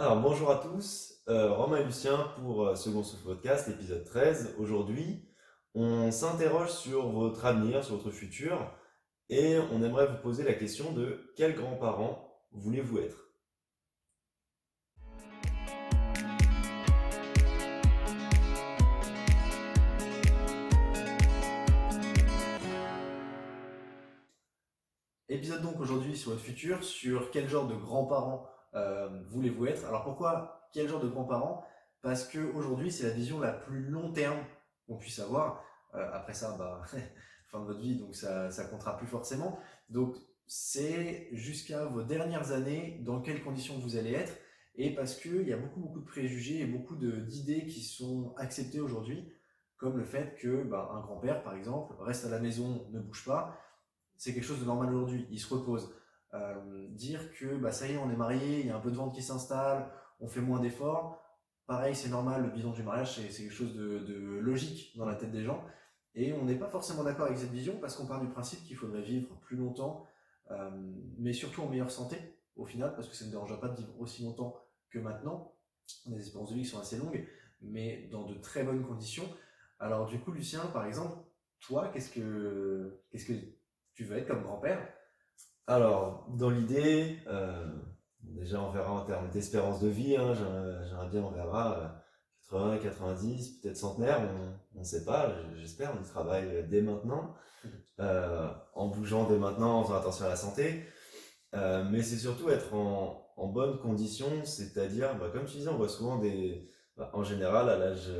Alors bonjour à tous, euh, Romain et Lucien pour euh, Second Souffle Podcast, épisode 13. Aujourd'hui, on s'interroge sur votre avenir, sur votre futur, et on aimerait vous poser la question de quels grands-parents voulez-vous être? Épisode donc aujourd'hui sur votre futur, sur quel genre de grands-parents voulez-vous être. Alors pourquoi quel genre de grands-parents? Parce que aujourd'hui c'est la vision la plus long terme qu'on puisse avoir. Euh, après ça, bah, fin de votre vie, donc ça, ça comptera plus forcément. Donc c'est jusqu'à vos dernières années dans quelles conditions vous allez être. Et parce qu'il y a beaucoup beaucoup de préjugés et beaucoup d'idées qui sont acceptées aujourd'hui, comme le fait que bah, un grand-père par exemple reste à la maison, ne bouge pas c'est quelque chose de normal aujourd'hui. Il se repose. Euh, dire que bah, ça y est, on est marié, il y a un peu de vente qui s'installe, on fait moins d'efforts. Pareil, c'est normal, le bilan du mariage, c'est quelque chose de, logique dans la tête des gens. Et on n'est pas forcément d'accord avec cette vision parce qu'on part du principe qu'il faudrait vivre plus longtemps, euh, mais surtout en meilleure santé au final, parce que ça ne dérange pas de vivre aussi longtemps que maintenant. Des espérances de vie sont assez longues, mais dans de très bonnes conditions. Alors du coup, Lucien, par exemple, toi, qu'est-ce que qu'est-ce que tu veux être comme grand-père? Alors, dans l'idée, euh, déjà on verra en termes d'espérance de vie, hein, j'aimerais bien on verra 80, euh, 90, peut-être centenaire, on ne sait pas, j'espère, on y travaille dès maintenant, euh, en bougeant dès maintenant, en faisant attention à la santé, mais c'est surtout être en, bonne condition, c'est-à-dire, bah, comme tu disais, on voit souvent des, bah, en général, à l'âge,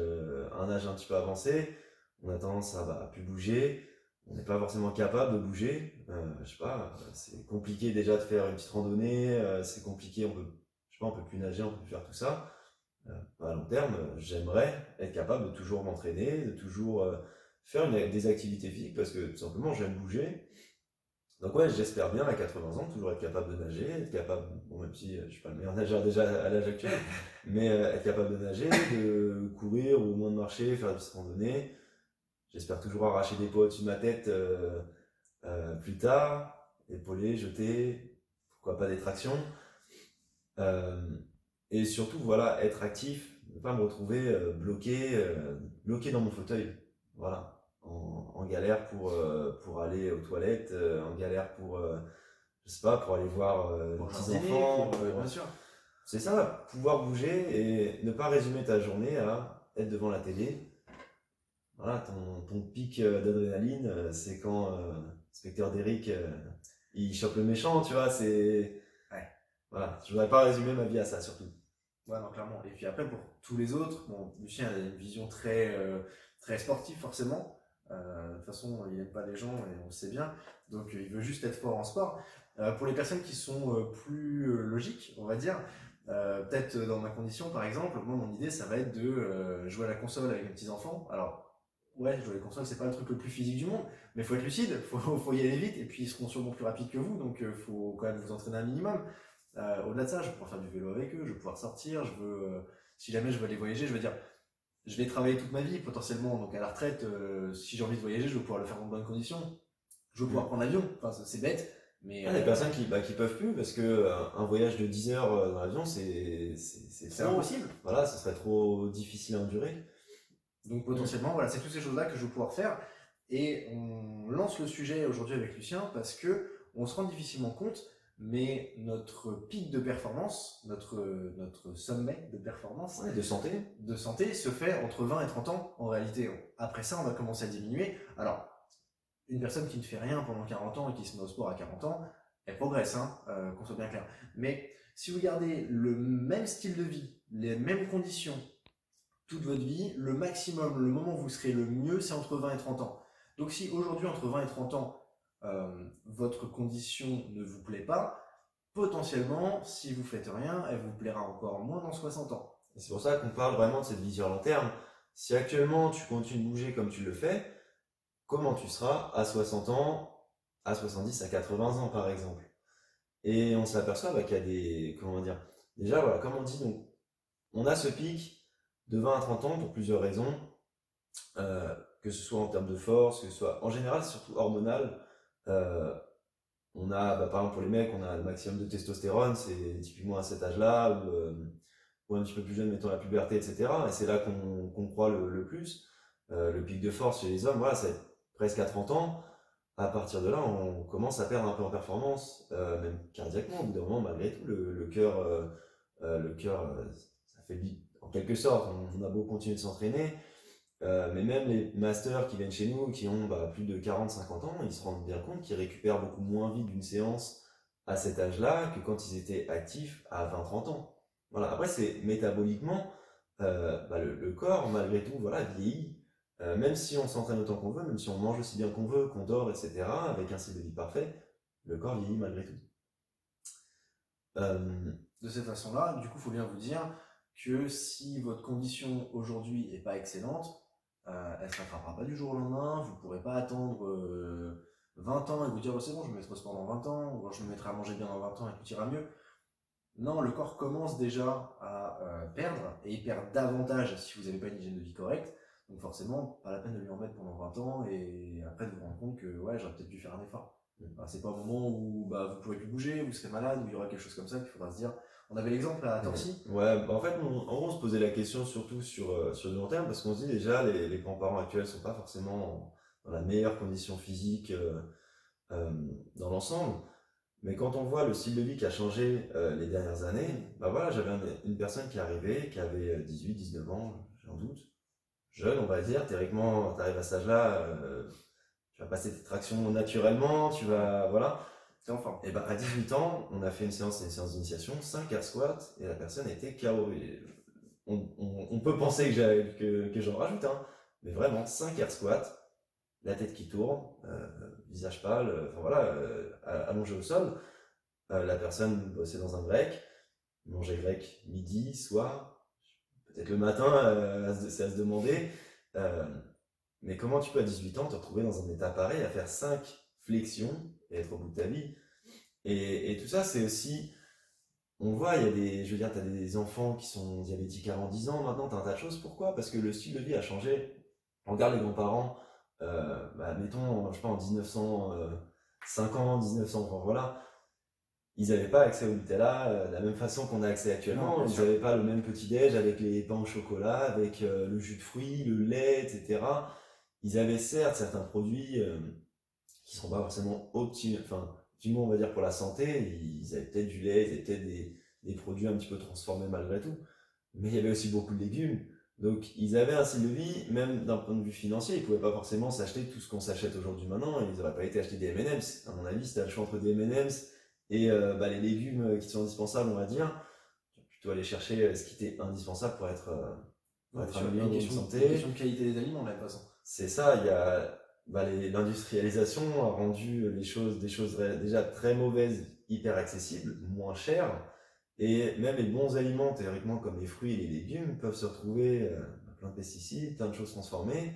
un âge un petit peu avancé, on a tendance à bah, plus bouger, on n'est pas forcément capable de bouger. Euh, je sais pas, c'est compliqué déjà de faire une petite randonnée, euh, c'est compliqué, on peut, je sais pas, on peut plus nager, on peut plus faire tout ça. Euh, à long terme, j'aimerais être capable de toujours m'entraîner, de toujours euh, faire des activités physiques parce que tout simplement j'aime bouger. Donc ouais, j'espère bien à 80 ans toujours être capable de nager, être capable, bon même si je suis pas le meilleur nageur déjà à l'âge actuel, mais être capable de nager, de courir ou au moins de marcher, faire des petites randonnées, J'espère toujours arracher des poids au-dessus de ma tête euh, euh, plus tard, épauler, jeter, pourquoi pas des tractions. Euh, et surtout, voilà, être actif, ne pas me retrouver bloqué, bloqué dans mon fauteuil. Voilà, en, galère pour, pour aller aux toilettes, en galère pour, je sais pas, pour aller voir les petits enfants. bien sûr. C'est ça, pouvoir bouger et ne pas résumer ta journée à être devant la télé voilà, ton, ton pic euh, d'adrénaline, euh, c'est quand euh, Spectre d'Eric, il chope le méchant, tu vois, c'est... Ouais. Voilà, je voudrais pas résumer ma vie à ça, surtout. Ouais, non, clairement. Et puis après, pour tous les autres, bon, Lucien a une vision très, très sportive, forcément. de toute façon, il n'aime pas les gens, et on le sait bien. Donc, il veut juste être fort en sport. pour les personnes qui sont plus logiques, on va dire, peut-être dans ma condition, par exemple, moi, mon idée, ça va être de jouer à la console avec mes petits-enfants. Alors, ouais, jouer les consoles, c'est pas le truc le plus physique du monde, mais faut être lucide, faut, faut y aller vite, et puis ils seront sûrement plus rapides que vous, donc euh, faut quand même vous entraîner un minimum. Euh, au-delà de ça, je vais pouvoir faire du vélo avec eux, je vais pouvoir sortir, je veux, euh, si jamais je veux aller voyager, je veux dire, je vais travailler toute ma vie potentiellement, donc à la retraite, si j'ai envie de voyager, je vais pouvoir le faire dans de bonnes conditions. Je vais pouvoir mm. prendre l'avion, enfin c'est bête, mais il y a des personnes qui bah, qui peuvent plus parce que un voyage de 10 heures dans l'avion c'est c'est impossible. Voilà, ce serait trop difficile à endurer. Donc potentiellement, voilà, c'est toutes ces choses-là que je vais pouvoir faire. Et on lance le sujet aujourd'hui avec Lucien parce que on se rend difficilement compte, mais notre pic de performance, notre, notre sommet de performance, de santé, de santé se fait entre 20 et 30 ans en réalité. Après ça, on va commencer à diminuer. Alors, une personne qui ne fait rien pendant 40 ans et qui se met au sport à 40 ans, elle progresse, hein, euh, qu'on soit bien clair. Mais si vous gardez le même style de vie, les mêmes conditions, toute votre vie, le maximum, le moment où vous serez le mieux, c'est entre 20 et 30 ans. Donc si aujourd'hui, entre 20 et 30 ans, euh, votre condition ne vous plaît pas, potentiellement, si vous faites rien, elle vous plaira encore moins dans 60 ans. C'est pour ça qu'on parle vraiment de cette vision long terme. Si actuellement tu continues de bouger comme tu le fais, comment tu seras à 60 ans, à 70, à 80 ans par exemple? Et on s'aperçoit bah, qu'il y a des... Comment dire? Déjà, voilà, comme on dit, donc, on a ce pic de 20 à 30 ans pour plusieurs raisons, euh, que ce soit en termes de force, que ce soit en général, surtout hormonal. Euh, on a, bah, par exemple pour les mecs, on a le maximum de testostérone, c'est typiquement à cet âge-là où, euh, ou un petit peu plus jeune, mettons la puberté, etc. Et c'est là qu'on croit le, plus. Le pic de force chez les hommes, voilà, c'est presque à 30 ans. À partir de là, on commence à perdre un peu en performance, même cardiaquement. Au bout d'un moment, malgré tout, le, cœur, le cœur, ça fait en quelque sorte. On, a beau continuer de s'entraîner, mais même les masters qui viennent chez nous, qui ont bah, plus de 40-50 ans, ils se rendent bien compte qu'ils récupèrent beaucoup moins vite d'une séance à cet âge-là que quand ils étaient actifs à 20-30 ans. Voilà. Après, c'est métaboliquement, euh, bah, le, corps, malgré tout, voilà, vieillit. Euh, même si on s'entraîne autant qu'on veut, même si on mange aussi bien qu'on veut, qu'on dort, etc., avec un cycle de vie parfait, le corps vieillit malgré tout. Euh, de cette façon-là, du coup, il faut bien vous dire que si votre condition aujourd'hui n'est pas excellente, elle ne se rattrapera pas du jour au lendemain, vous ne pourrez pas attendre 20 ans et vous dire oh, c'est bon, je me mettrai au sport dans 20 ans, ou je me mettrai à manger bien dans 20 ans et tout ira mieux. Non, le corps commence déjà à euh, perdre et il perd davantage si vous n'avez pas une hygiène de vie correcte. Donc forcément, pas la peine de lui en mettre pendant 20 ans et après de vous rendre compte que ouais, j'aurais peut-être dû faire un effort. Mm. c'est pas un moment où bah, vous pourrez plus bouger, vous serez malade, ou il y aura quelque chose comme ça qu'il faudra se dire. On avait l'exemple à Torcy. Ouais, bah, en fait, on, en gros, se posait la question surtout sur, euh, sur le long terme parce qu'on se dit déjà, les, les grands-parents actuels sont pas forcément dans la meilleure condition physique euh, dans l'ensemble. Mais quand on voit le style de vie qui a changé euh, les dernières années, bah voilà, j'avais une personne qui arrivait, qui avait 18, euh, 19 ans, j'en doute, jeune, on va dire, théoriquement, tu arrives à cet âge-là, euh, tu vas passer tes tractions naturellement, tu vas, voilà. Et bah à 18 ans, on a fait une séance, une séance d'initiation, 5 air squats, et la personne était KO. On, peut penser que, j'en rajoute, hein, mais vraiment, 5 air squats, la tête qui tourne, euh, visage pâle, euh, enfin voilà, euh, allongé au sol. la personne bossait dans un grec, mangeait grec midi, soir, peut-être le matin, c'est à se demander. mais comment tu peux à 18 ans te retrouver dans un état pareil, à faire 5 flexions et être au bout de ta vie et, tout ça, c'est aussi on voit, il y a des, je veux dire, tu as des enfants qui sont diabétiques avant 10 ans, maintenant tu as un tas de choses. Pourquoi? Parce que le style de vie a changé. On regarde les grands-parents, euh, bah, mettons, je sais pas, en 1950, 1900, voilà, ils n'avaient pas accès au Nutella euh, de la même façon qu'on a accès actuellement. ils n'avaient pas le même petit-déj avec les pains au chocolat, avec euh, le jus de fruits, le lait, etc. Ils avaient certes certains produits qui ne sont pas forcément optimaux, enfin, on va dire pour la santé. Ils avaient peut-être du lait, ils avaient peut-être des, des produits un petit peu transformés malgré tout. Mais il y avait aussi beaucoup de légumes. Donc ils avaient un style de vie, même d'un point de vue financier, ils pouvaient pas forcément s'acheter tout ce qu'on s'achète aujourd'hui maintenant, ils n'auraient pas été acheter des M&M's. À mon avis, c'était le choix entre des M&M's et euh, bah, les légumes qui sont indispensables, on va dire. Plutôt aller chercher euh, ce qui était indispensable pour être, euh, pour être une santé. Une question de qualité des aliments, de façon. C'est ça, il y a bah, l'industrialisation a rendu les choses, des choses déjà très mauvaises, hyper accessibles, moins chères et même les bons aliments, théoriquement, comme les fruits et les légumes, peuvent se retrouver euh, plein de pesticides, plein de choses transformées.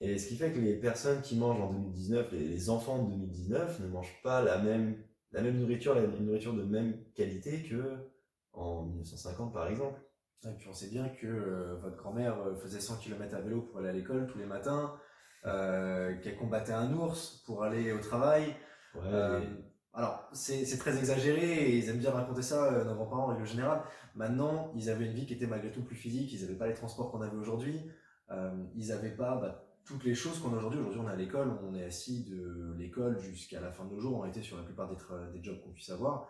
Et ce qui fait que les personnes qui mangent en 2019, les, enfants de 2019, ne mangent pas la même, la même nourriture, la, une nourriture de même qualité que en 1950, par exemple. Et puis on sait bien que euh, votre grand-mère euh, faisait 100 km à vélo pour aller à l'école tous les matins, qu'elle combattait un ours pour aller au travail. Ouais, alors, c'est très exagéré et ils aiment bien raconter ça, euh, nos grands-parents en règle générale. Maintenant, ils avaient une vie qui était malgré tout plus physique, ils n'avaient pas les transports qu'on avait aujourd'hui, euh, ils n'avaient pas bah, toutes les choses qu'on a aujourd'hui. Aujourd'hui, on est à l'école, on est assis de l'école jusqu'à la fin de nos jours, on a été sur la plupart des, des jobs qu'on puisse avoir.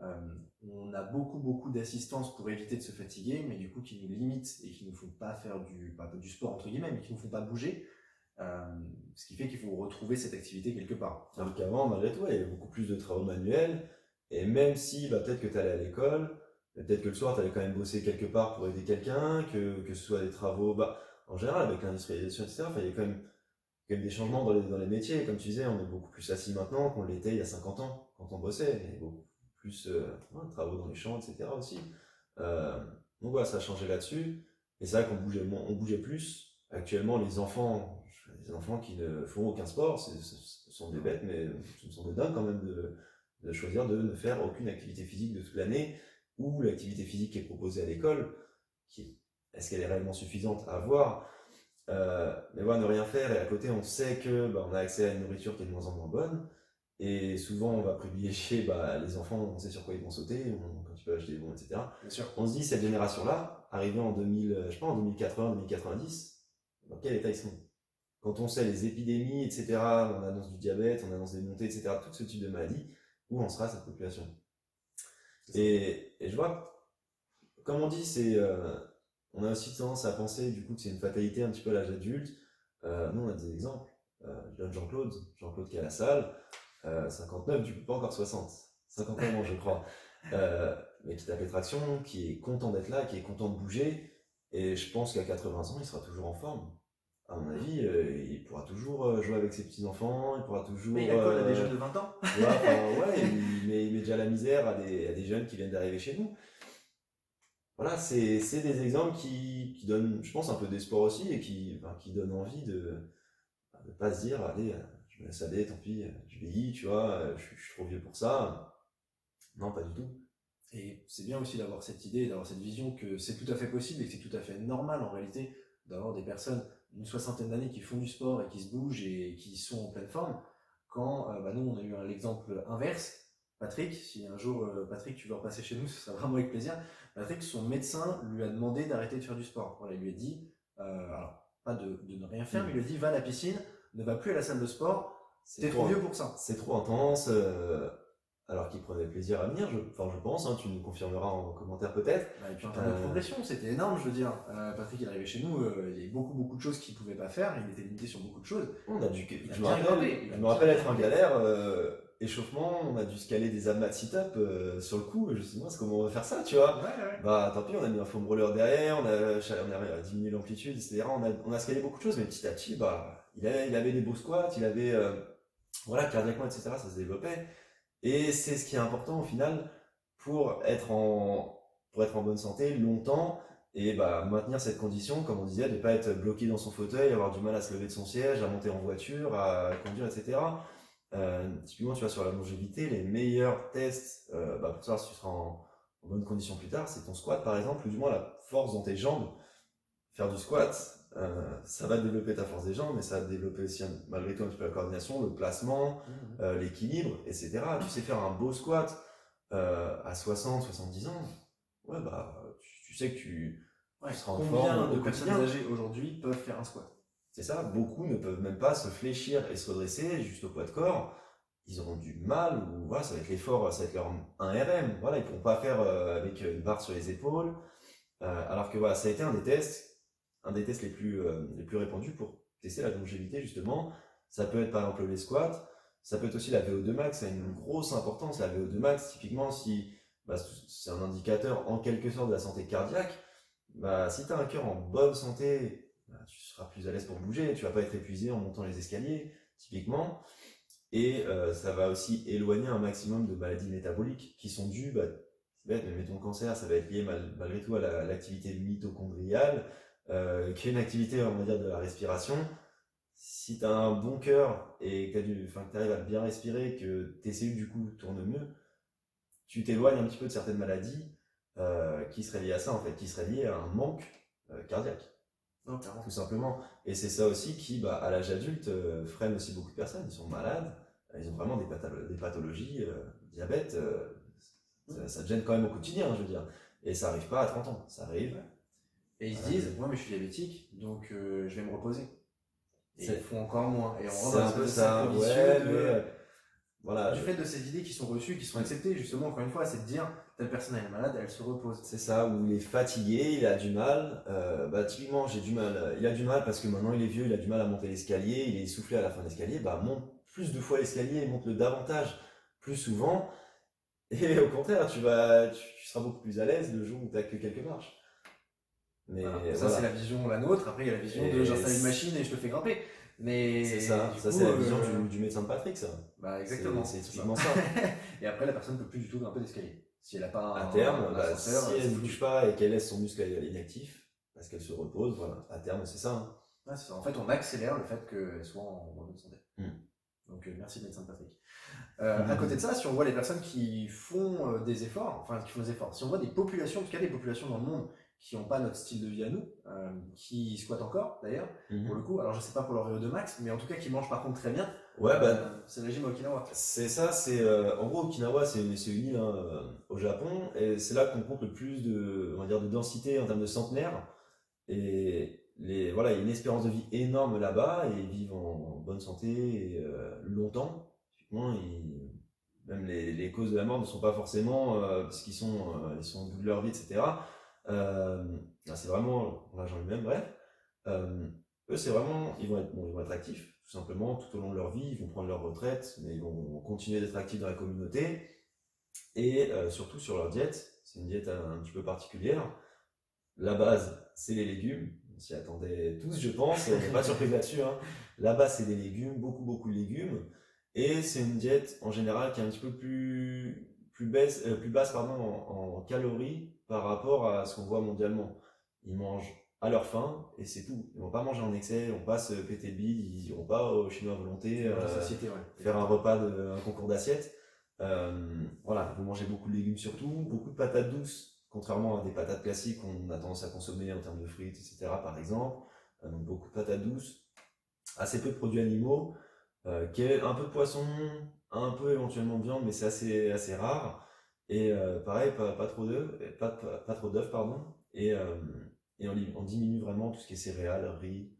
Euh, on a beaucoup, beaucoup d'assistance pour éviter de se fatiguer, mais du coup, qui nous limitent et qui nous font pas faire du, pas du sport entre guillemets, mais qui nous font pas bouger. Euh, ce qui fait qu'il faut retrouver cette activité quelque part. Alors qu'avant, malgré tout, il y avait beaucoup plus de travaux manuels. Et même si bah, peut-être que tu allais à l'école, peut-être que le soir, tu allais quand même bosser quelque part pour aider quelqu'un, que, que ce soit des travaux, bah, en général, avec l'industrialisation, etc., il y a quand même, quand même des changements dans les, dans les métiers. Comme tu disais, on est beaucoup plus assis maintenant qu'on l'était il y a 50 ans, quand on bossait. Il beaucoup plus euh, de travaux dans les champs, etc. aussi. Euh, donc voilà, ça a changé là-dessus. Et c'est vrai qu'on bougeait, on bougeait plus. Actuellement, les enfants, des enfants qui ne font aucun sport, ce sont des bêtes, mais ce sont des dingues quand même de, choisir de ne faire aucune activité physique de toute l'année, ou l'activité physique qui est proposée à l'école, est-ce qu'elle est réellement suffisante à voir euh, Mais voilà, ne rien faire, et à côté, on sait que bah, on a accès à une nourriture qui est de moins en moins bonne, et souvent, on va privilégier bah, les enfants, on sait sur quoi ils vont sauter, tu peux acheter des bons, etc. Bien sûr. On se dit, cette génération-là, arrivée en 2000, euh, je sais pas, en 2080, 2090, dans quel état ils sont? Quand on sait les épidémies, etc., on annonce du diabète, on annonce des montées, etc., tout ce type de maladies, où en sera cette population? Et, et, je vois, comme on dit, c'est, euh, on a aussi tendance à penser du coup que c'est une fatalité un petit peu à l'âge adulte. Euh, nous, on a des exemples. Euh, je donne Jean-Claude, Jean-Claude qui est à la salle, 59, du coup pas encore 60, 59 ans je crois, mais qui tape les tractions, qui est content d'être là, qui est content de bouger, et je pense qu'à 80 ans, il sera toujours en forme à mon avis, il pourra toujours jouer avec ses petits-enfants, il pourra toujours... Mais il a quoi, a des jeunes de 20 ans? Ouais, ouais il, met, il, met, déjà la misère à des, à des jeunes qui viennent d'arriver chez nous. Voilà, c'est des exemples qui, qui, donnent, je pense, un peu d'espoir aussi et qui, enfin, qui donnent envie de ne pas se dire, allez, je me laisse aller, tant pis, je vieillis, tu vois, je, je suis trop vieux pour ça. Non, pas du tout. Et c'est bien aussi d'avoir cette idée, d'avoir cette vision que c'est tout à fait possible et que c'est tout à fait normal en réalité d'avoir des personnes une soixantaine d'années qui font du sport et qui se bougent et qui sont en pleine forme, quand euh, bah, nous on a eu l'exemple inverse, Patrick, si un jour euh, Patrick tu veux repasser chez nous, ce sera vraiment avec plaisir, Patrick, son médecin lui a demandé d'arrêter de faire du sport. Voilà, il lui a dit, euh, alors pas de, de, ne rien faire, mais il lui a dit va à la piscine, ne va plus à la salle de sport, t'es trop, vieux pour ça. C'est trop intense, alors qu'il prenait plaisir à venir, je, enfin je pense, hein, tu nous confirmeras en commentaire peut-être. Bah, et puis en termes de progression, c'était énorme, je veux dire. Euh, Patrick est arrivé chez nous, euh, il y avait beaucoup beaucoup de choses qu'il ne pouvait pas faire, il était limité sur beaucoup de choses. On a dû, je, me rappelle, je me rappelle être en galère, euh, échauffement, on a dû scaler des abmat sit-up sur le coup, je me suis dit, comment on va faire ça, tu vois? Ouais, ouais. Bah tant pis, on a mis un foam roller derrière, on a, on a diminué l'amplitude, etc. On a, on a scalé beaucoup de choses, mais petit à petit, bah, il avait, il avait des beaux squats, il avait, voilà, cardiaquement, etc. Ça se développait. Et c'est ce qui est important au final pour être en, pour être en bonne santé longtemps et bah, maintenir cette condition, comme on disait, de ne pas être bloqué dans son fauteuil, avoir du mal à se lever de son siège, à monter en voiture, à conduire, etc. Euh, typiquement, tu vois, sur la longévité, les meilleurs tests euh, bah, pour savoir si tu seras en, en bonne condition plus tard, c'est ton squat par exemple, ou du moins la force dans tes jambes. Faire du squat, euh, ça va développer ta force des jambes, mais ça va développer aussi malgré tout un petit peu la coordination, le placement, mmh. euh, l'équilibre, etc. Tu sais faire un beau squat euh, à 60, 70 ans, ouais, bah, tu, sais que tu, seras en Combien de personnes âgées aujourd'hui peuvent faire un squat? C'est ça, beaucoup ne peuvent même pas se fléchir et se redresser juste au poids de corps. Ils auront du mal, ou voilà, ça va être l'effort, ça va être leur 1 RM. Voilà, ils pourront pas faire avec une barre sur les épaules. alors que voilà, ça a été un des tests un des tests les plus, euh, les plus répandus pour tester la longévité, justement. Ça peut être par exemple les squats, ça peut être aussi la VO2 max, ça a une grosse importance. La VO2 max, typiquement, si bah, c'est un indicateur en quelque sorte de la santé cardiaque, bah, si tu as un cœur en bonne santé, bah, tu seras plus à l'aise pour bouger, tu vas pas être épuisé en montant les escaliers, typiquement. Et euh, ça va aussi éloigner un maximum de maladies métaboliques qui sont dues, bah, bête, mais mettons cancer, ça va être lié malgré tout à l'activité mitochondriale, euh, qui est une activité, on va dire, de la respiration, si tu as un bon cœur et que tu arrives à bien respirer, que tes cellules du coup tournent mieux, tu t'éloignes un petit peu de certaines maladies euh, qui seraient liées à ça en fait, qui seraient liées à un manque euh, cardiaque. tout simplement. Et c'est ça aussi qui, bah, à l'âge adulte, euh, freine aussi beaucoup de personnes. Ils sont malades, ils ont vraiment des, des pathologies, diabète, ça, ça, te gêne quand même au quotidien, je veux dire. Et ça arrive pas à 30 ans, ça arrive et ils se disent, moi, mais je suis diabétique, donc euh, je vais me reposer. Et ils font encore moins. Et on rentre un peu ça, ouais, de, euh, voilà. Du fait de ces idées qui sont reçues, qui sont acceptées, justement, encore une fois, c'est de dire, telle personne est malade, elle se repose. C'est ça, ou il est fatigué, il a du mal. Euh, bah, typiquement, j'ai du mal. Il a du mal parce que maintenant il est vieux, il a du mal à monter l'escalier, il est essoufflé à la fin de l'escalier. Bah, monte plus de fois l'escalier, monte-le davantage, plus souvent. Et au contraire, tu vas, tu, tu seras beaucoup plus à l'aise le jour où tu n'as que quelques marches. Mais ça, c'est la vision, la nôtre. Après, il y a la vision de j'installe une machine et je te fais grimper. Mais c'est ça, ça c'est la vision euh, du, médecin de Patrick, ça. Bah exactement. C'est typiquement ça. et après, la personne ne peut plus du tout grimper l'escalier. Si elle a pas un, à terme, bah, si elle ne bouge pas et qu'elle laisse son muscle inactif, parce qu'elle se repose, voilà. À terme, c'est ça. Hein. ça. En fait, on accélère le fait qu'elle soit en bonne santé. Hmm. Donc euh, merci médecin de Patrick. Euh, À côté de ça, si on voit les personnes qui font euh, des efforts, enfin qui font des efforts, si on voit des populations, en tout cas des populations dans le monde qui n'ont pas notre style de vie à nous, euh, qui squattent encore d'ailleurs, pour mhm. le coup. Alors je sais pas pour leur VO2 max, mais en tout cas qui mangent par contre très bien. Ouais, bah, Euh, c'est le régime Okinawa. C'est ça, c'est euh, en gros Okinawa, c'est c'est une île hein, au Japon et c'est là qu'on compte le plus de, on va dire, de densité en termes de centenaires. Et les, voilà, il y a une espérance de vie énorme là-bas et ils vivent en, bonne santé et longtemps. Typiquement, ils- même les, les causes de la mort ne sont pas forcément parce qu'ils sont, ils sont au bout de leur vie, etc. Euh, là, c'est vraiment l'argent lui-même, bref. Euh, eux, c'est vraiment, ils vont être, ils vont être actifs, tout simplement, tout au long de leur vie, ils vont prendre leur retraite, mais ils vont continuer d'être actifs dans la communauté, et euh, surtout sur leur diète, c'est une diète un, petit peu particulière. La base, c'est les légumes, on s'y attendait tous, je pense, on n'est pas surpris là-dessus. Hein. La base, c'est des légumes, beaucoup, beaucoup de légumes, et c'est une diète en général qui est un petit peu plus, plus, baisse, plus basse pardon, en calories par rapport à ce qu'on voit mondialement. Ils mangent à leur faim et c'est tout. Ils vont pas manger en excès, ils vont pas se péter le bide, ils iront pas au chinois à volonté euh, société, ouais. faire un repas, de, un concours d'assiettes. Euh, voilà, vous mangez beaucoup de légumes surtout, beaucoup de patates douces, contrairement à des patates classiques qu'on a tendance à consommer en termes de frites, etc. par exemple. Euh, donc beaucoup de patates douces, assez peu de produits animaux, un peu de poisson, un peu éventuellement de viande, mais c'est assez, assez rare. Et euh, pareil, pas, pas trop d'œufs, euh, pas, pas, pas trop d'œufs, pardon. Et, euh, et on, diminue vraiment tout ce qui est céréales, riz.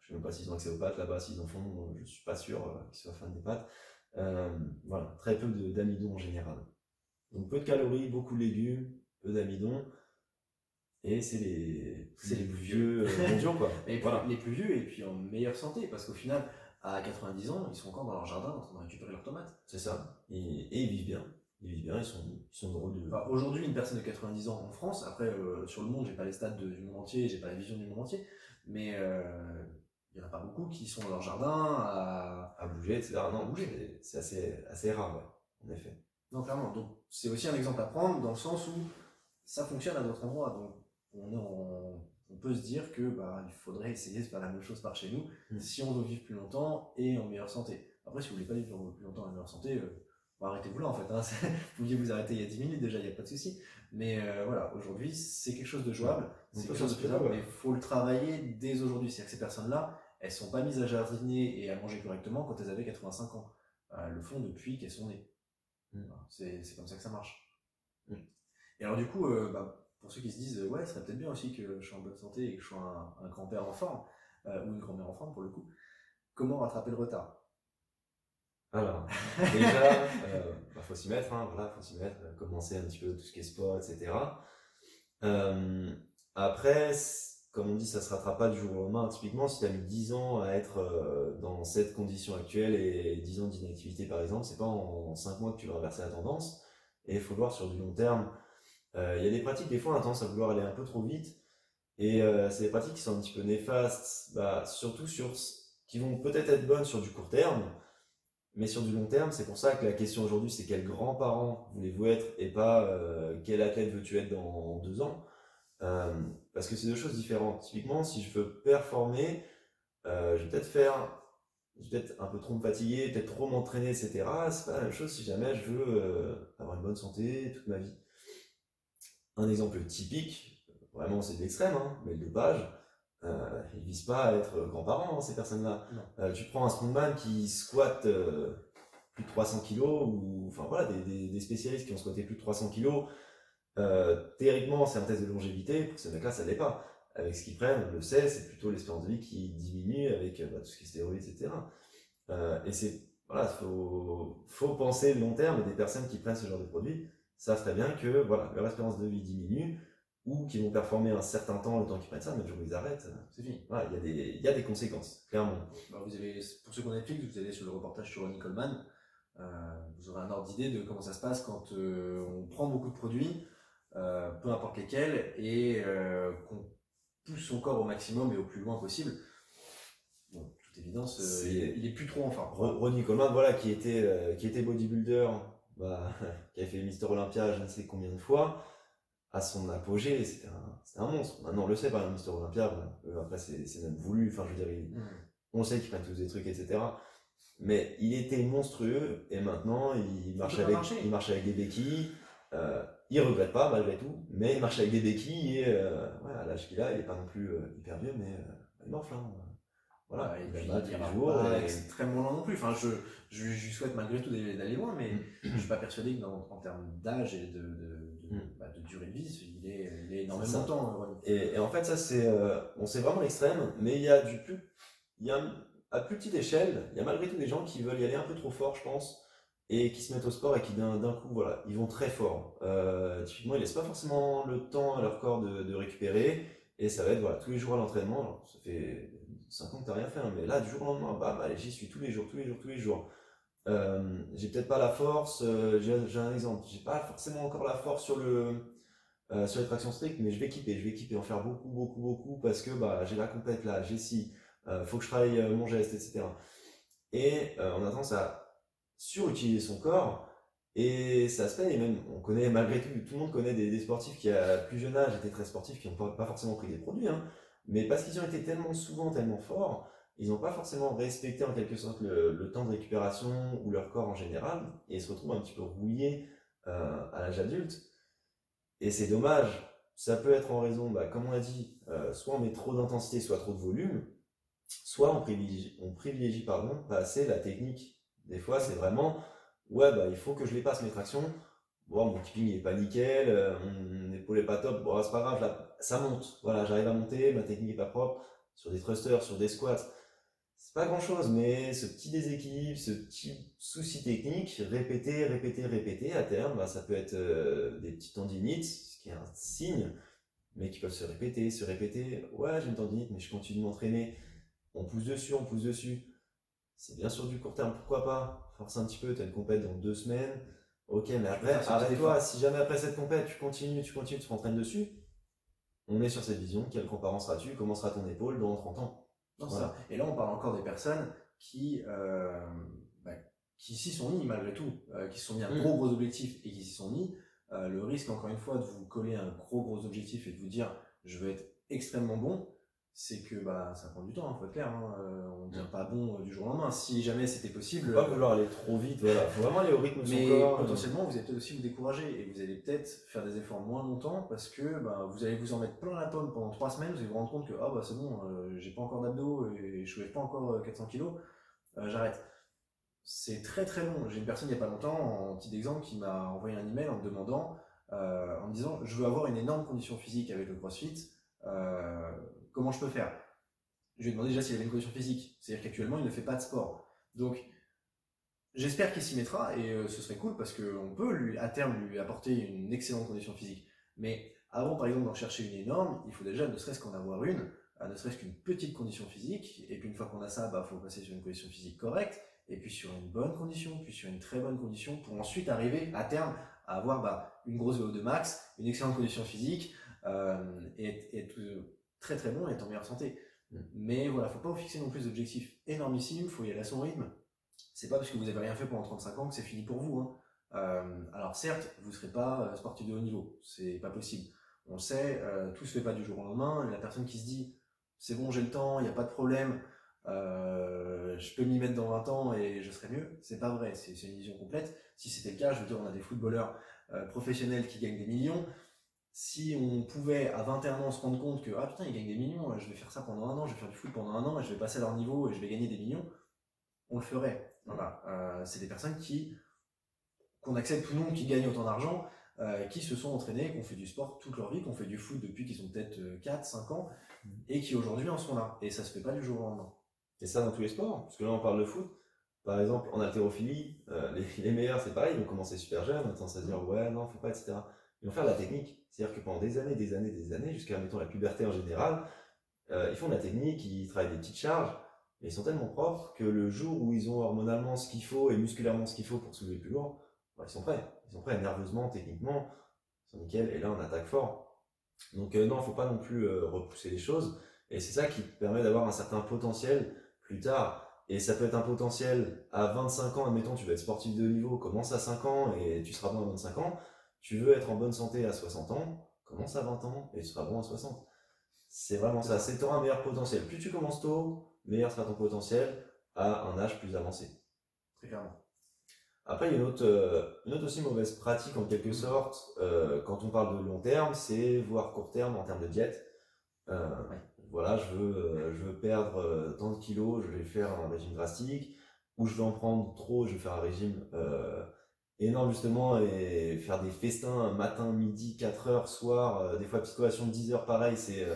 Je sais même pas s'ils ont accès aux pâtes là-bas, s'ils en font, je suis pas sûr qu'ils soient fans des pâtes. Voilà, très peu d'amidon en général. Donc peu de calories, beaucoup de légumes, peu d'amidon. Et c'est les, C'est les plus vieux mondiaux, quoi. Et puis, voilà. les plus vieux et puis en meilleure santé, parce qu'au final, à 90 ans, ils sont encore dans leur jardin en train de récupérer leurs tomates. C'est ça. Et, et ils vivent bien. Ils vivent bien, ils sont, ils sont heureux de. Enfin, Aujourd'hui, une personne de 90 ans en France, après euh, sur le monde, j'ai pas les stats de- du monde entier, j'ai pas la vision du monde entier, mais euh, il y en a pas beaucoup qui sont dans leur jardin à. à bouger, etc. Non, À bouger. c'est- assez, assez rare, ouais, en effet. Non, clairement. Donc c'est aussi un exemple à prendre dans le sens où ça fonctionne à d'autres endroits. Donc on, est en- on peut se dire que bah, il faudrait essayer de faire la même chose par chez nous Mm. si on veut vivre plus longtemps et en meilleure santé. Après, si vous voulez pas vivre plus longtemps en meilleure santé, euh, bah, arrêtez-vous là en fait. Hein. vous pouviez vous arrêter il y a 10 minutes déjà, il n'y a pas de souci. Mais euh, voilà, aujourd'hui, c'est quelque chose de jouable, c'est quelque chose de faisable, mais il faut le travailler dès aujourd'hui. C'est-à-dire que ces personnes-là, elles sont pas mises à jardiner et à manger correctement quand elles avaient 85 ans. Elles le font depuis qu'elles sont nées. Mm. C'est comme ça que ça marche. Mm. Et alors du coup, euh, bah, pour ceux qui se disent, ouais, ce serait peut-être bien aussi que je sois en bonne santé et que je sois un, un grand-père en forme, euh, ou une grand-mère en forme pour le coup, comment rattraper le retard? Alors, déjà, euh, bah, faut s'y mettre, hein, voilà, faut s'y mettre, euh, commencer un petit peu tout ce qui est sport, etc. Euh, après, comme on dit, ça se rattrape pas du jour au lendemain. Typiquement, si tu as mis 10 ans à être dans cette condition actuelle et 10 ans d'inactivité, par exemple, c'est pas en 5 mois que tu vas inverser la tendance. Et il faut le voir sur du long terme. Il y a des pratiques, des fois, on a tendance à vouloir aller un peu trop vite. Et c'est des pratiques qui sont un petit peu néfastes, bah, surtout sur, qui vont peut-être être bonnes sur du court terme, mais sur du long terme, c'est pour ça que la question aujourd'hui, c'est quel grand-parent voulez-vous être et pas euh, quel athlète veux-tu être dans deux ans? Euh, parce que c'est deux choses différentes. Typiquement, si je veux performer, euh, je vais peut-être faire, je vais peut-être un peu trop me fatiguer, peut-être trop m'entraîner, etc. C'est pas la même chose si jamais je veux avoir une bonne santé toute ma vie. Un exemple typique, vraiment c'est de l'extrême, hein, mais le dopage, euh, ils visent pas à être grands-parents, hein, ces personnes-là. Euh, tu prends un strongman qui squatte euh, plus de 300 kilos, ou enfin voilà, des, des, des spécialistes qui ont squatté plus de 300 kilos, euh, théoriquement c'est un test de longévité, pour ces mecs-là ça l'est pas. Avec ce qu'ils prennent, on le sait, c'est plutôt l'espérance de vie qui diminue avec bah, tout ce qui est stéroïdes, etc. Et c'est, voilà, faut, faut penser long terme, des personnes qui prennent ce genre de produits savent très bien que voilà, leur espérance de vie diminue, ou qu'ils vont performer un certain temps le temps qu'ils prennent ça, mais le jour où ils arrêtent, euh, C'est fini. voilà, il y, a des- il y a des conséquences, clairement. Bah, vous avez, pour ceux qui ont Netflix, vous allez sur le reportage sur Ronnie Coleman. Euh, vous aurez un ordre d'idée de comment ça se passe quand euh, on prend beaucoup de produits, euh, peu importe lesquels, et qu'on pousse son corps au maximum et au plus loin possible. Bon, toute évidence, il, est, il est plus trop en forme. Ro- Ronnie Coleman, voilà, qui était, qui était bodybuilder, bah, qui avait fait Mister Olympia je ne sais combien de fois, à son apogée, c'était un, monstre. Maintenant, on le sait, par exemple, Mister Olympia, bon, euh, après, c'est même voulu, enfin, je veux dire, il- Mmh. on sait qu'ils prennent tous des trucs, etc. Mais il était monstrueux, et maintenant, il marche, avec, il marche avec des béquilles, euh, il regrette pas, malgré tout, mais il marche avec des béquilles, et euh, ouais, à l'âge qu'il a, il est pas non plus euh, hyper vieux, mais il morfle, hein. Voilà, et il puis ira pas extrêmement loin non plus. Enfin, je, je, lui souhaite malgré tout d'aller loin, mais je suis pas persuadé que dans, en termes d'âge et de, de, de, Mm. bah, de durée de vie, il est, il est énormément de temps. euh. Et, et en fait, ça, c'est euh, bon, c'est vraiment l'extrême, mais il y a du plus. Il y a, à plus petite échelle, il y a malgré tout des gens qui veulent y aller un peu trop fort, je pense, et qui se mettent au sport et qui d'un coup, voilà, ils vont très fort. Euh, typiquement, ils laissent pas forcément le temps à leur corps de, de récupérer, et ça va être voilà, tous les jours à l'entraînement. Ça fait 5 ans que t'as rien fait, hein, mais là, du jour au lendemain, bam, allez, j'y suis tous les jours, tous les jours, tous les jours. Euh, j'ai peut-être pas la force, euh, j'ai un exemple, j'ai pas forcément encore la force sur le, euh, sur les tractions strictes, mais je vais kipper, je vais kipper, en faire beaucoup, beaucoup, beaucoup, parce que bah, j'ai la compète là, j'ai si, euh, faut que je travaille mon geste, etc. Et on a tendance à surutiliser son corps, et ça se paye, et même, on connaît malgré tout, tout le monde connaît des, des sportifs qui à plus jeune âge étaient très sportifs, qui n'ont pas, pas forcément pris des produits, hein, mais parce qu'ils ont été tellement souvent, tellement forts, ils n'ont pas forcément respecté en quelque sorte le, temps de récupération ou leur corps en général, et se retrouvent un petit peu rouillés euh, à l'âge adulte. Et c'est dommage. Ça peut être en raison, bah, comme on a dit, euh, soit on met trop d'intensité, soit trop de volume, soit on privilégie, on privilégie pardon, pas assez la technique. Des fois, c'est vraiment, ouais, bah, il faut que je les passe mes tractions. Bon, mon keeping il est pas nickel, euh, mon épaule est pas top, bon, c'est pas grave, là, ça monte. Voilà, j'arrive à monter, ma technique est pas propre. Sur des thrusters, sur des squats, c'est pas grand chose, mais ce petit déséquilibre, ce petit souci technique, répéter, répéter, répéter, à terme, bah, ça peut être euh, des petites tendinites, ce qui est un signe, mais qui peuvent se répéter, se répéter. Ouais, j'ai une tendinite, mais je continue de m'entraîner. On pousse dessus, on pousse dessus. C'est bien sûr du court terme, pourquoi pas? Force un petit peu, t'as une compète dans deux semaines. Ok, mais après, arrête-toi. Si jamais après cette compète, tu continues, tu continues, tu t'entraînes dessus, on est sur cette vision. Quel comparant seras-tu Comment sera ton épaule dans 30 ans? Non, Voilà. ça. Et là, on parle encore des personnes qui, euh, bah, qui s'y sont mis malgré tout, euh, qui se sont mis un Mm. gros gros objectif et qui s'y sont mis. Euh, le risque, encore une fois, de vous coller un gros gros objectif et de vous dire je veux être extrêmement bon, c'est que bah, ça prend du temps, il faut être clair. hein. Euh, on ne devient pas bon euh, du jour au lendemain. Si jamais c'était possible. Faut pas vouloir aller trop vite, voilà. Faut vraiment aller au rythme de son Mais corps. potentiellement, vous allez peut-être aussi vous décourager et vous allez peut-être faire des efforts moins longtemps parce que ben, vous allez vous en mettre plein la pomme pendant trois semaines. Vous allez vous rendre compte que ah, bah, c'est bon, euh, j'ai pas encore d'abdos et je soulève pas encore euh, 400 kilos, euh, j'arrête. C'est très très long. J'ai une personne il y a pas longtemps, en petit exemple, qui m'a envoyé un email en me demandant, euh, en me disant Je veux avoir une énorme condition physique avec le crossfit, euh, comment je peux faire? Je lui ai demandé déjà s'il avait une condition physique. C'est-à-dire qu'actuellement, il ne fait pas de sport. Donc, J'espère qu'il s'y mettra et euh, ce serait cool parce qu'on peut à terme lui apporter une excellente condition physique. Mais avant par exemple d'en chercher une énorme, il faut déjà ne serait-ce qu'en avoir une, euh, ne serait-ce qu'une petite condition physique. Et puis une fois qu'on a ça, bah faut passer sur une condition physique correcte et puis sur une bonne condition, puis sur une très bonne condition pour ensuite arriver à terme à avoir bah, une grosse VO2 max, une excellente condition physique euh, et, euh, très très bon et être en meilleure santé. Mm. Mais voilà, faut pas vous fixer non plus d'objectifs énormissimes, faut y aller à son rythme c'est pas parce que vous avez rien fait pendant 35 ans que c'est fini pour vous. hein. Euh, alors certes, vous serez pas euh, sportif de haut niveau, c'est pas possible. On le sait, euh, tout se fait pas du jour au lendemain. La personne qui se dit c'est bon, j'ai le temps, il n'y a pas de problème, euh, je peux m'y mettre dans 20 ans et je serai mieux, c'est pas vrai, c'est une vision complète. Si c'était le cas, je veux dire, on a des footballeurs professionnels qui gagnent des millions. Si on pouvait à 21 ans se rendre compte que ah putain, ils gagnent des millions, je vais faire ça pendant un an, je vais faire du foot pendant un an et je vais passer à leur niveau et je vais gagner des millions, on le ferait. Voilà. Euh, c'est des personnes qui, qu'on accepte ou non, qui gagnent autant d'argent, euh, qui se sont entraînés, qui ont fait du sport toute leur vie, qui ont fait du foot depuis qu'ils ont peut-être euh, 4, 5 ans, et qui aujourd'hui en sont là. Et ça se fait pas du jour au lendemain. Et ça dans tous les sports, parce que là on parle de foot. Par exemple, en haltérophilie, euh, les, les meilleurs, c'est pareil, ils vont commencer super jeunes, on a tendance à se dire ouais, non, faut pas, etc. Ils vont faire de la technique. C'est-à-dire que pendant des années, des années, des années, jusqu'à mettons la puberté en général, euh, ils font de la technique, ils travaillent des petites charges, mais ils sont tellement propres que le jour où ils ont hormonalement ce qu'il faut et musculairement ce qu'il faut pour soulever plus lourd, bah, ils sont prêts. Ils sont prêts nerveusement, techniquement, ils sont nickel, et là on attaque fort. Donc euh, non, faut pas non plus euh, repousser les choses, et c'est ça qui permet d'avoir un certain potentiel plus tard. Et ça peut être un potentiel à 25 ans, admettons, tu veux être sportif de niveau, commence à 5 ans et tu seras bon à 25 ans. Tu veux être en bonne santé à 60 ans, commence à 20 ans et tu seras bon à 60. C'est vraiment ça, c'est un meilleur potentiel. Plus tu commences tôt, meilleur sera ton potentiel à un âge plus avancé. Très clairement. Après, il y a une autre, euh, une autre aussi mauvaise pratique en quelque sorte, euh, quand on parle de long terme, c'est voire court terme en termes de diète. Voilà, je veux, je veux perdre tant de kilos, je vais faire un régime drastique, ou je veux en prendre trop, je vais faire un régime énorme justement et faire des festins matin, midi, 4 heures, soir, des fois psychoation de 10 heures pareil, c'est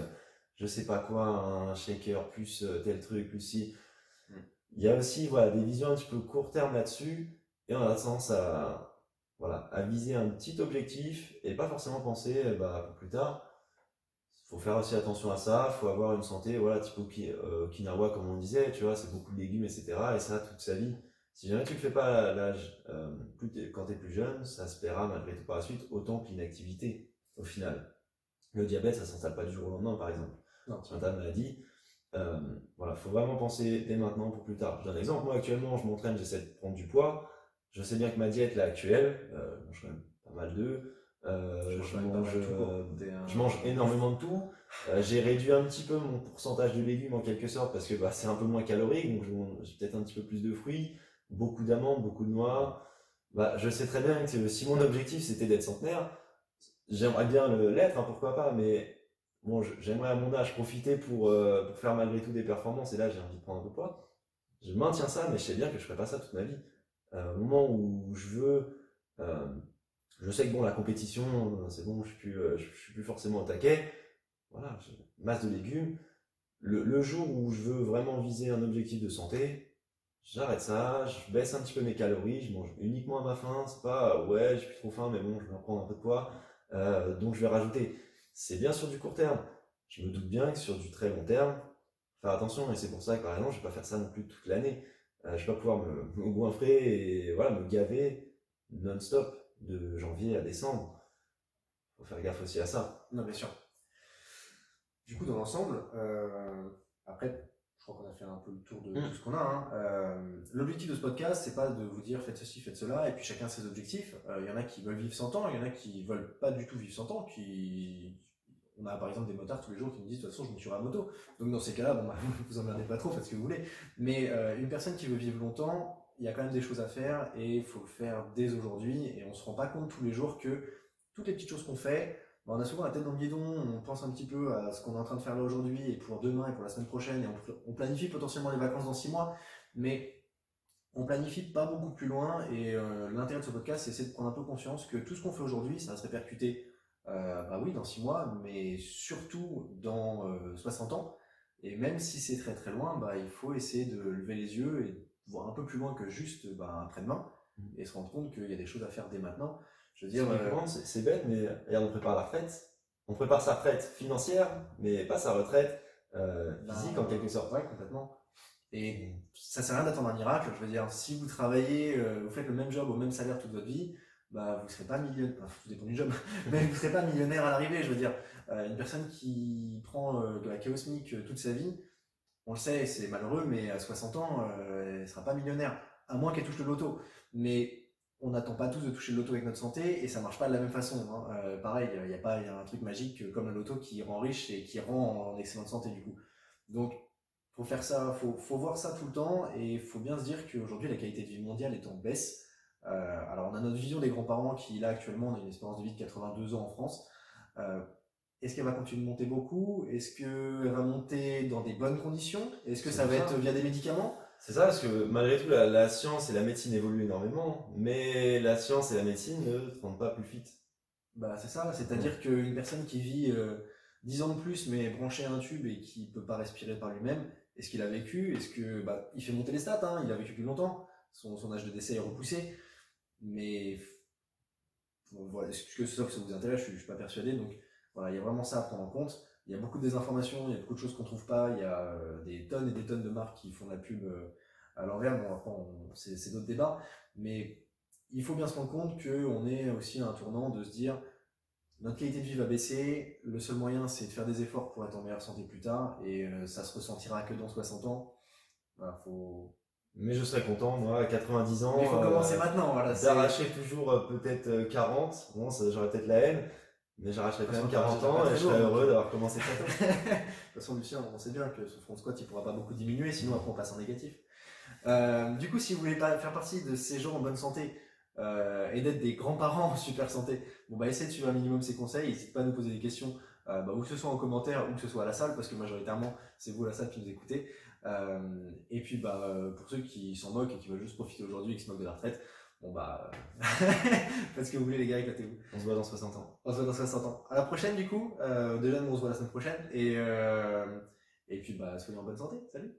je sais pas quoi, un shaker plus tel truc, plus si. Mm. Il y a aussi voilà, des visions un petit peu court terme là-dessus et on a tendance à, voilà, à viser un petit objectif et pas forcément penser bah, pour plus tard. Il faut faire aussi attention à ça, il faut avoir une santé, voilà, type Okinawa comme on disait, tu vois, c'est beaucoup de légumes, etc. Et ça toute sa vie. Si jamais tu le fais pas à l'âge, euh, quand tu es plus jeune, ça se paiera malgré tout par la suite, autant que l'inactivité, au final. Le diabète, ça s'installe pas du jour au lendemain, par exemple. Non. C'est ta maladie. Euh, voilà, faut vraiment penser dès maintenant pour plus tard. Je donne un exemple. Moi, actuellement, je m'entraîne, j'essaie de prendre du poids. Je sais bien que ma diète, là, actuelle, euh, je mange pas mal d'œufs. Euh, je, mange, je mange énormément de tout. Euh, j'ai réduit un petit peu mon pourcentage de légumes en quelque sorte parce que bah, c'est un peu moins calorique, donc j'ai peut-être un petit peu plus de fruits, beaucoup d'amandes, beaucoup de noix. Bah, je sais très bien que si mon objectif c'était d'être centenaire, j'aimerais bien l'être, hein, pourquoi pas, mais bon, j'aimerais à mon âge profiter pour, pour, faire malgré tout des performances et là j'ai envie de prendre un peu de poids. Je maintiens ça, mais je sais bien que je ferai pas ça toute ma vie. au moment où je veux je sais que bon, la compétition, euh, c'est bon, je suis euh, suis plus forcément au taquet. Voilà, masse de légumes. Le, jour où je veux vraiment viser un objectif de santé, j'arrête ça, je baisse un petit peu mes calories, je mange uniquement à ma faim. C'est pas ouais, j'ai plus trop faim, mais bon, je vais en prendre un peu de poids, euh, donc je vais rajouter. C'est bien sur du court terme. Je me doute bien que sur du très long terme, faire attention, et c'est pour ça que par exemple, je vais pas faire ça non plus toute l'année. je vais pas pouvoir me, goinfrer et voilà, me gaver non-stop de janvier à décembre. Faut faire gaffe aussi à ça. Non, bien sûr. Du coup, dans l'ensemble, euh, après, crois qu'on a fait un peu le tour de mm. tout ce qu'on a. Hein. Euh, l'objectif de ce podcast, c'est pas de vous dire faites ceci, faites cela, et puis chacun ses objectifs. Il euh, y en a qui veulent vivre 100 ans, il y en a qui veulent pas du tout vivre 100 ans, qui on a par exemple des motards tous les jours qui me disent de toute façon je me tuerai à moto. Donc dans ces cas-là, bon, bah, vous emmerdez pas trop, faites ce que vous voulez. Mais une personne qui veut vivre longtemps, il y a quand même des choses à faire et il faut le faire dès aujourd'hui. Et on se rend pas compte tous les jours que toutes les petites choses qu'on fait, on a souvent la tête dans le guidon, on pense un petit peu à ce qu'on est en train de faire là aujourd'hui et pour demain et pour la semaine prochaine et on, planifie potentiellement les vacances dans six mois, mais on planifie pas beaucoup plus loin et euh, l'intérêt de ce podcast c'est de prendre un peu conscience que tout ce qu'on fait aujourd'hui ça va se répercuter euh, bah oui dans six mois mais surtout dans 60 euh, ans et même si c'est très très loin bah, il faut essayer de lever les yeux et voir un peu plus loin que juste bah, après-demain mm. et se rendre compte qu'il y a des choses à faire dès maintenant. Je veux dire, euh, c'est bête, mais regarde, on prépare la retraite. On prépare sa retraite financière, mais pas sa retraite euh, bah, physique en quelque sorte. Ouais, complètement. Et ça sert à rien d'attendre un miracle. Je veux dire, si vous travaillez, euh, vous faites le même job au même salaire toute votre vie, bah vous serez pas millionnaire. Enfin, tout dépend du job, mais vous serez pas millionnaire à l'arrivée. Je veux dire, une personne qui prend de la chaosmique toute sa vie, on le sait, c'est malheureux, mais à 60 ans, euh, elle ne sera pas millionnaire, à moins qu'elle touche le loto. Mais on n'attend pas tous de toucher le loto avec notre santé et ça marche pas de la même façon. Hein. Euh, pareil, il n'y a pas un truc magique comme le loto qui rend riche et qui rend en excellente santé du coup. Donc, faut faire ça, faut, faut voir ça tout le temps et il faut bien se dire qu'aujourd'hui la qualité de vie mondiale est en baisse. Euh, alors on a notre vision des grands-parents qui là actuellement on a une espérance de vie de 82 ans en France. Est-ce qu'elle va continuer de monter beaucoup? Est-ce qu'elle va monter dans des bonnes conditions? Est-ce que ça va être via des médicaments? C'est ça, parce que malgré tout, la, science et la médecine évoluent énormément, mais la science et la médecine ne te rendent pas plus fit. Bah, c'est ça, c'est-à-dire qu'une personne qui vit 10 euh, ans de plus, mais branchée à un tube et qui peut pas respirer par lui-même, est-ce qu'il a vécu? Est-ce que bah, il fait monter les stats hein, Il a vécu plus longtemps. Son, son âge de décès est repoussé, mais voilà, est-ce que ça, ça vous intéresse? Je, ne suis pas persuadé. Donc il y a vraiment ça à prendre en compte. Il y a beaucoup de désinformations, il y a beaucoup de choses qu'on trouve pas, il y a euh, des tonnes et des tonnes de marques qui font de la pub euh, à l'envers. Bon, après, c'est d'autres débats, mais il faut bien se rendre compte qu'on est aussi à un tournant de se dire notre qualité de vie va baisser, le seul moyen c'est de faire des efforts pour être en meilleure santé plus tard, et euh, ça se ressentira que dans 60 ans. faut... Mais je serais content, moi, à 90 ans. il faut commencer maintenant, voilà. D'arracher toujours peut-être 40, bon, j'aurais peut-être la haine, mais j'arracherai quand même 40 ans et je serais heureux d'avoir commencé ça. de toute façon, Lucien, on sait bien que ce front squat, il pourra pas beaucoup diminuer, sinon après on passe en négatif. Euh, du coup, si vous voulez pas faire partie de ces gens en bonne santé euh, et d'être des grands-parents en super santé, bon bah essayez de suivre un minimum ces conseils. N'hésitez pas à nous poser des questions euh, bah, ou que ce soit en commentaire ou que ce soit à la salle, parce que majoritairement c'est vous à la salle qui nous écoutez. Et puis bah, pour ceux qui s'en moquent et qui veulent juste profiter aujourd'hui et qui se moquent de la retraite, bon bah faites ce que vous voulez les gars, éclatez-vous. On se voit dans 60 ans. On se voit dans 60 ans. À la prochaine du coup, euh, déjà nous on se voit la semaine prochaine et, euh, et puis bah soyez en bonne santé, salut